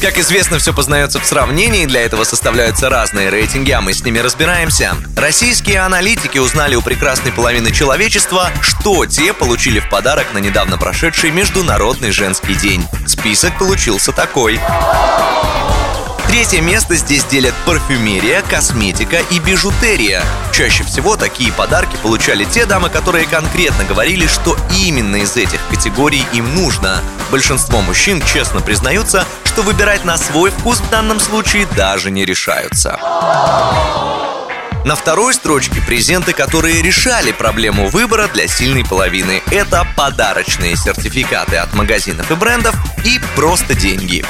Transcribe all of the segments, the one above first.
Как известно, все познается в сравнении, для этого составляются разные рейтинги, а мы с ними разбираемся. Российские аналитики узнали у прекрасной половины человечества, что те получили в подарок на недавно прошедший Международный женский день. Список получился такой. Третье место здесь делят парфюмерия, косметика и бижутерия. Чаще всего такие подарки получали те дамы, которые конкретно говорили, что именно из этих категорий им нужно. Большинство мужчин честно признаются, что выбирать на свой вкус в данном случае даже не решаются. На второй строчке презенты, которые решали проблему выбора для сильной половины. Это подарочные сертификаты от магазинов и брендов и просто деньги.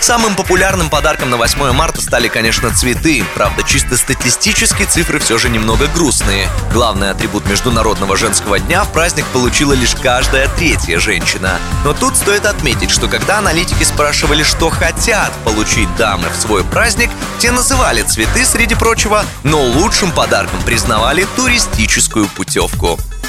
Самым популярным подарком на 8 марта стали, конечно, цветы. Правда, чисто статистически цифры все же немного грустные. Главный атрибут Международного женского дня в праздник получила лишь каждая третья женщина. Но тут стоит отметить, что когда аналитики спрашивали, что хотят получить дамы в свой праздник, те называли цветы, среди прочего, но лучшим подарком признавали туристическую путевку.